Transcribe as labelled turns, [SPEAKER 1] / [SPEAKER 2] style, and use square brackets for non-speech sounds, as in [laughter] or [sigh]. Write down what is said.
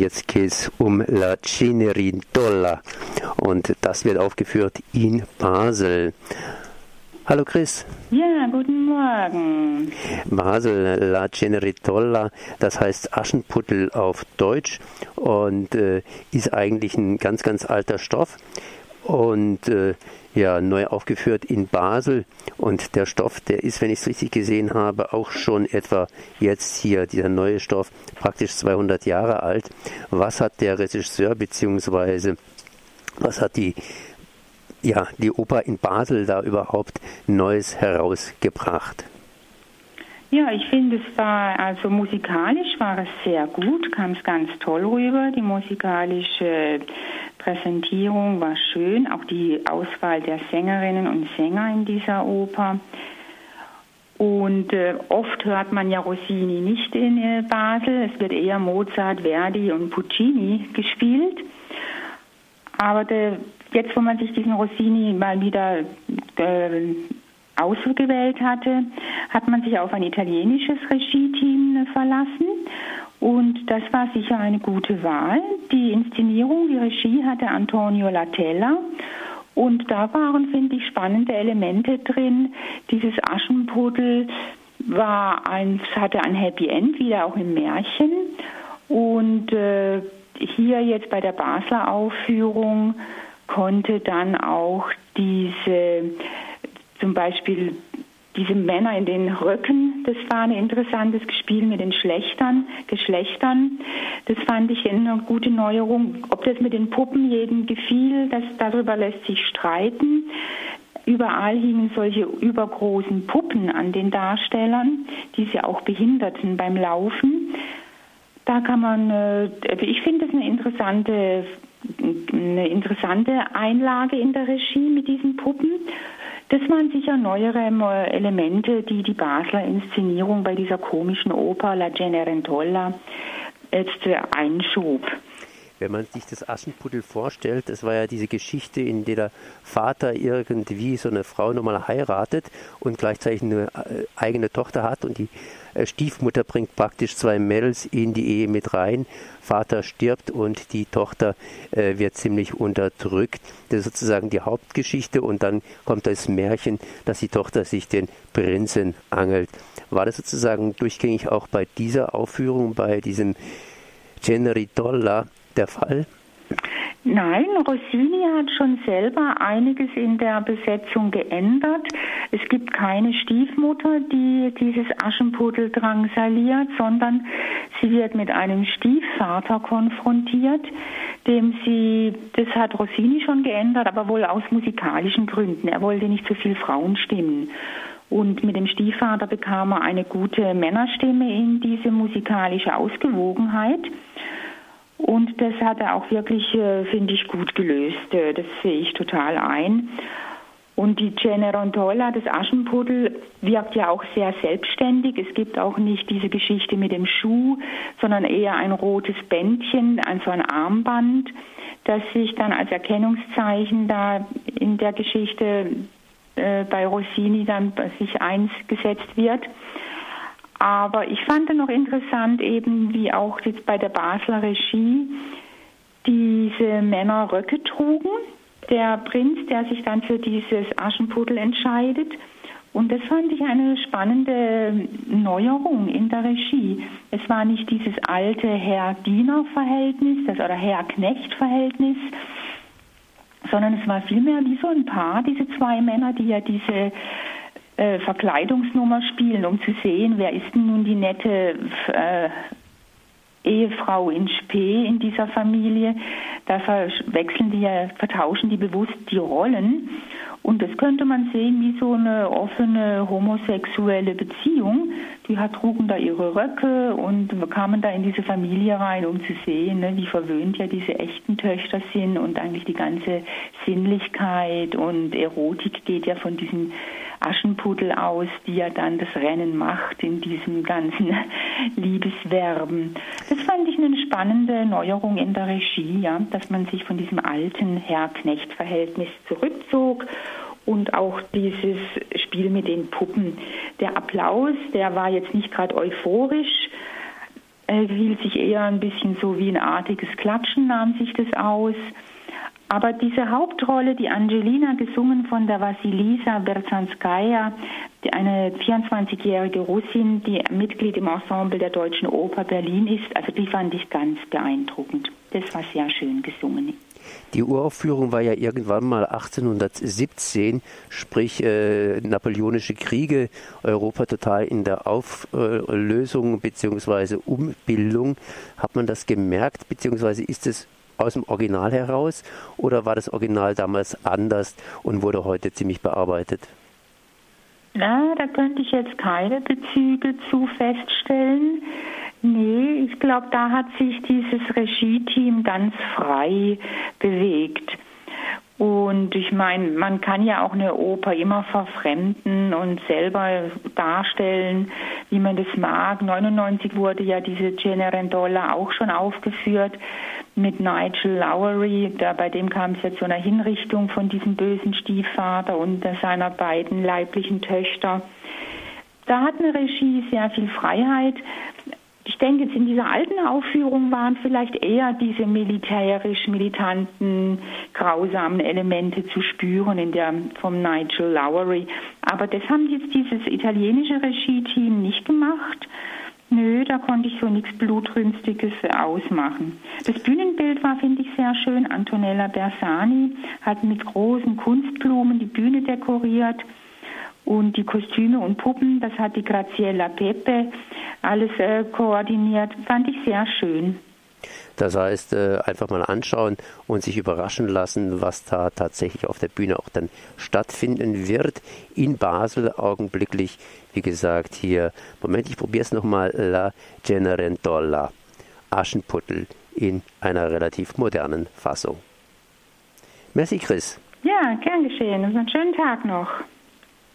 [SPEAKER 1] Jetzt geht es um La Cenerentola und das wird aufgeführt in Basel. Hallo Chris.
[SPEAKER 2] Ja, guten Morgen.
[SPEAKER 1] Basel, La Cenerentola, das heißt Aschenputtel auf Deutsch und äh, ist eigentlich ein ganz, ganz alter Stoff und äh, ja neu aufgeführt in Basel. Und der Stoff, der ist, wenn ich es richtig gesehen habe, auch schon etwa jetzt hier, dieser neue Stoff, praktisch 200 Jahre alt. Was hat der Regisseur beziehungsweise was hat die ja, die Oper in Basel da überhaupt Neues herausgebracht?
[SPEAKER 2] Ja, ich finde, es war, also musikalisch war es sehr gut, kam es ganz toll rüber. Die musikalische Präsentierung war schön, auch die Auswahl der Sängerinnen und Sänger in dieser Oper. Und äh, oft hört man ja Rossini nicht in äh, Basel. Es wird eher Mozart, Verdi und Puccini gespielt. Aber der, jetzt, wo man sich diesen Rossini mal wieder äh, ausgewählt hatte, hat man sich auf ein italienisches Regie-Team verlassen. Und das war sicher eine gute Wahl. Die Inszenierung, die Regie hatte Antonio Latella. Und da waren, finde ich, spannende Elemente drin. Dieses Aschenputtel war ein, hatte ein Happy End, wieder auch im Märchen. Und äh, hier jetzt bei der Basler Aufführung konnte dann auch diese zum Beispiel diese Männer in den Röcken, das war ein interessantes Spiel mit den Schlechtern, Geschlechtern. Das fand ich eine gute Neuerung. Ob das mit den Puppen jedem gefiel, das, darüber lässt sich streiten. Überall hingen solche übergroßen Puppen an den Darstellern, die sie auch behinderten beim Laufen. Da kann man, äh, ich finde das eine interessante, eine interessante Einlage in der Regie mit diesen Puppen. Das waren sicher neuere äh, Elemente, die die Basler Inszenierung bei dieser komischen Oper La Cenerentola jetzt äh, einschob.
[SPEAKER 1] Wenn man sich das Aschenputtel vorstellt, das war ja diese Geschichte, in der der Vater irgendwie so eine Frau nochmal heiratet und gleichzeitig eine äh, eigene Tochter hat und die äh, Stiefmutter bringt praktisch zwei Mädels in die Ehe mit rein. Vater stirbt und die Tochter äh, wird ziemlich unterdrückt. Das ist sozusagen die Hauptgeschichte und dann kommt das Märchen, dass die Tochter sich den Prinzen angelt. War das sozusagen durchgängig auch bei dieser Aufführung, bei diesem Cenerentola der Fall?
[SPEAKER 2] Nein, Rossini hat schon selber einiges in der Besetzung geändert. Es gibt keine Stiefmutter, die dieses Aschenputtel drangsaliert, sondern sie wird mit einem Stiefvater konfrontiert, dem sie, das hat Rossini schon geändert, aber wohl aus musikalischen Gründen. Er wollte nicht so viel Frauenstimmen. Und mit dem Stiefvater bekam er eine gute Männerstimme in diese musikalische Ausgewogenheit. Und das hat er auch wirklich, äh, finde ich, gut gelöst. Äh, das sehe ich total ein. Und die Cenerentola, das Aschenputtel, wirkt ja auch sehr selbstständig. Es gibt auch nicht diese Geschichte mit dem Schuh, sondern eher ein rotes Bändchen, also ein Armband, das sich dann als Erkennungszeichen da in der Geschichte äh, bei Rossini dann sich eingesetzt wird. Aber ich fand noch interessant eben, wie auch jetzt bei der Basler Regie diese Männer Röcke trugen. Der Prinz, der sich dann für dieses Aschenputtel entscheidet. Und das fand ich eine spannende Neuerung in der Regie. Es war nicht dieses alte Herr-Diener-Verhältnis, oder Herr-Knecht-Verhältnis, sondern es war vielmehr wie so ein Paar, diese zwei Männer, die ja diese äh, Verkleidungsnummer spielen, um zu sehen, wer ist denn nun die nette äh, Ehefrau in Spee in dieser Familie. Da verwechseln die ja, vertauschen die bewusst die Rollen. Und das könnte man sehen wie so eine offene homosexuelle Beziehung. Die trugen da ihre Röcke und kamen da in diese Familie rein, um zu sehen, ne, wie verwöhnt ja diese echten Töchter sind und eigentlich die ganze Sinnlichkeit und Erotik geht ja von diesen Aschenputtel aus, die ja dann das Rennen macht in diesem ganzen [laughs] Liebesverben. Das fand ich eine spannende Neuerung in der Regie, ja, dass man sich von diesem alten Herr-Knecht-Verhältnis zurückzog und auch dieses Spiel mit den Puppen. Der Applaus, der war jetzt nicht gerade euphorisch, hielt sich eher ein bisschen so wie ein artiges Klatschen, nahm sich das aus. Aber diese Hauptrolle, die Angelina gesungen von der Vasilisa Berzanskaya, eine 24-jährige Russin, die Mitglied im Ensemble der Deutschen Oper Berlin ist, also die fand ich ganz beeindruckend. Das war sehr schön gesungen.
[SPEAKER 1] Die Uraufführung war ja irgendwann mal 1817, sprich äh, napoleonische Kriege, Europa total in der Auflösung bzw. Umbildung. Hat man das gemerkt, beziehungsweise ist es aus dem Original heraus oder war das Original damals anders und wurde heute ziemlich bearbeitet?
[SPEAKER 2] Na, da könnte ich jetzt keine Bezüge zu feststellen. Nee, ich glaube, da hat sich dieses Regie-Team ganz frei bewegt. Und ich meine, man kann ja auch eine Oper immer verfremden und selber darstellen, wie man das mag. 99 wurde ja diese Cenerentola auch schon aufgeführt mit Nigel Lowery. Da, bei dem kam es ja zu einer Hinrichtung von diesem bösen Stiefvater und seiner beiden leiblichen Töchter. Da hat eine Regie sehr viel Freiheit. Ich denke, jetzt in dieser alten Aufführung waren vielleicht eher diese militärisch-militanten, grausamen Elemente zu spüren in der vom Nigel Lowery. Aber das haben jetzt dieses italienische Regie-Team nicht gemacht. Nö, da konnte ich so nichts Blutrünstiges ausmachen. Das Bühnenbild war, finde ich, sehr schön. Antonella Bersani hat mit großen Kunstblumen die Bühne dekoriert. Und die Kostüme und Puppen, das hat die Graziella Pepe alles äh, koordiniert. Fand ich sehr schön.
[SPEAKER 1] Das heißt, äh, einfach mal anschauen und sich überraschen lassen, was da tatsächlich auf der Bühne auch dann stattfinden wird. In Basel augenblicklich, wie gesagt, hier, Moment, ich probiere es nochmal, La Generentola, Aschenputtel in einer relativ modernen Fassung. Merci, Chris.
[SPEAKER 2] Ja, gern geschehen. Und einen schönen Tag noch.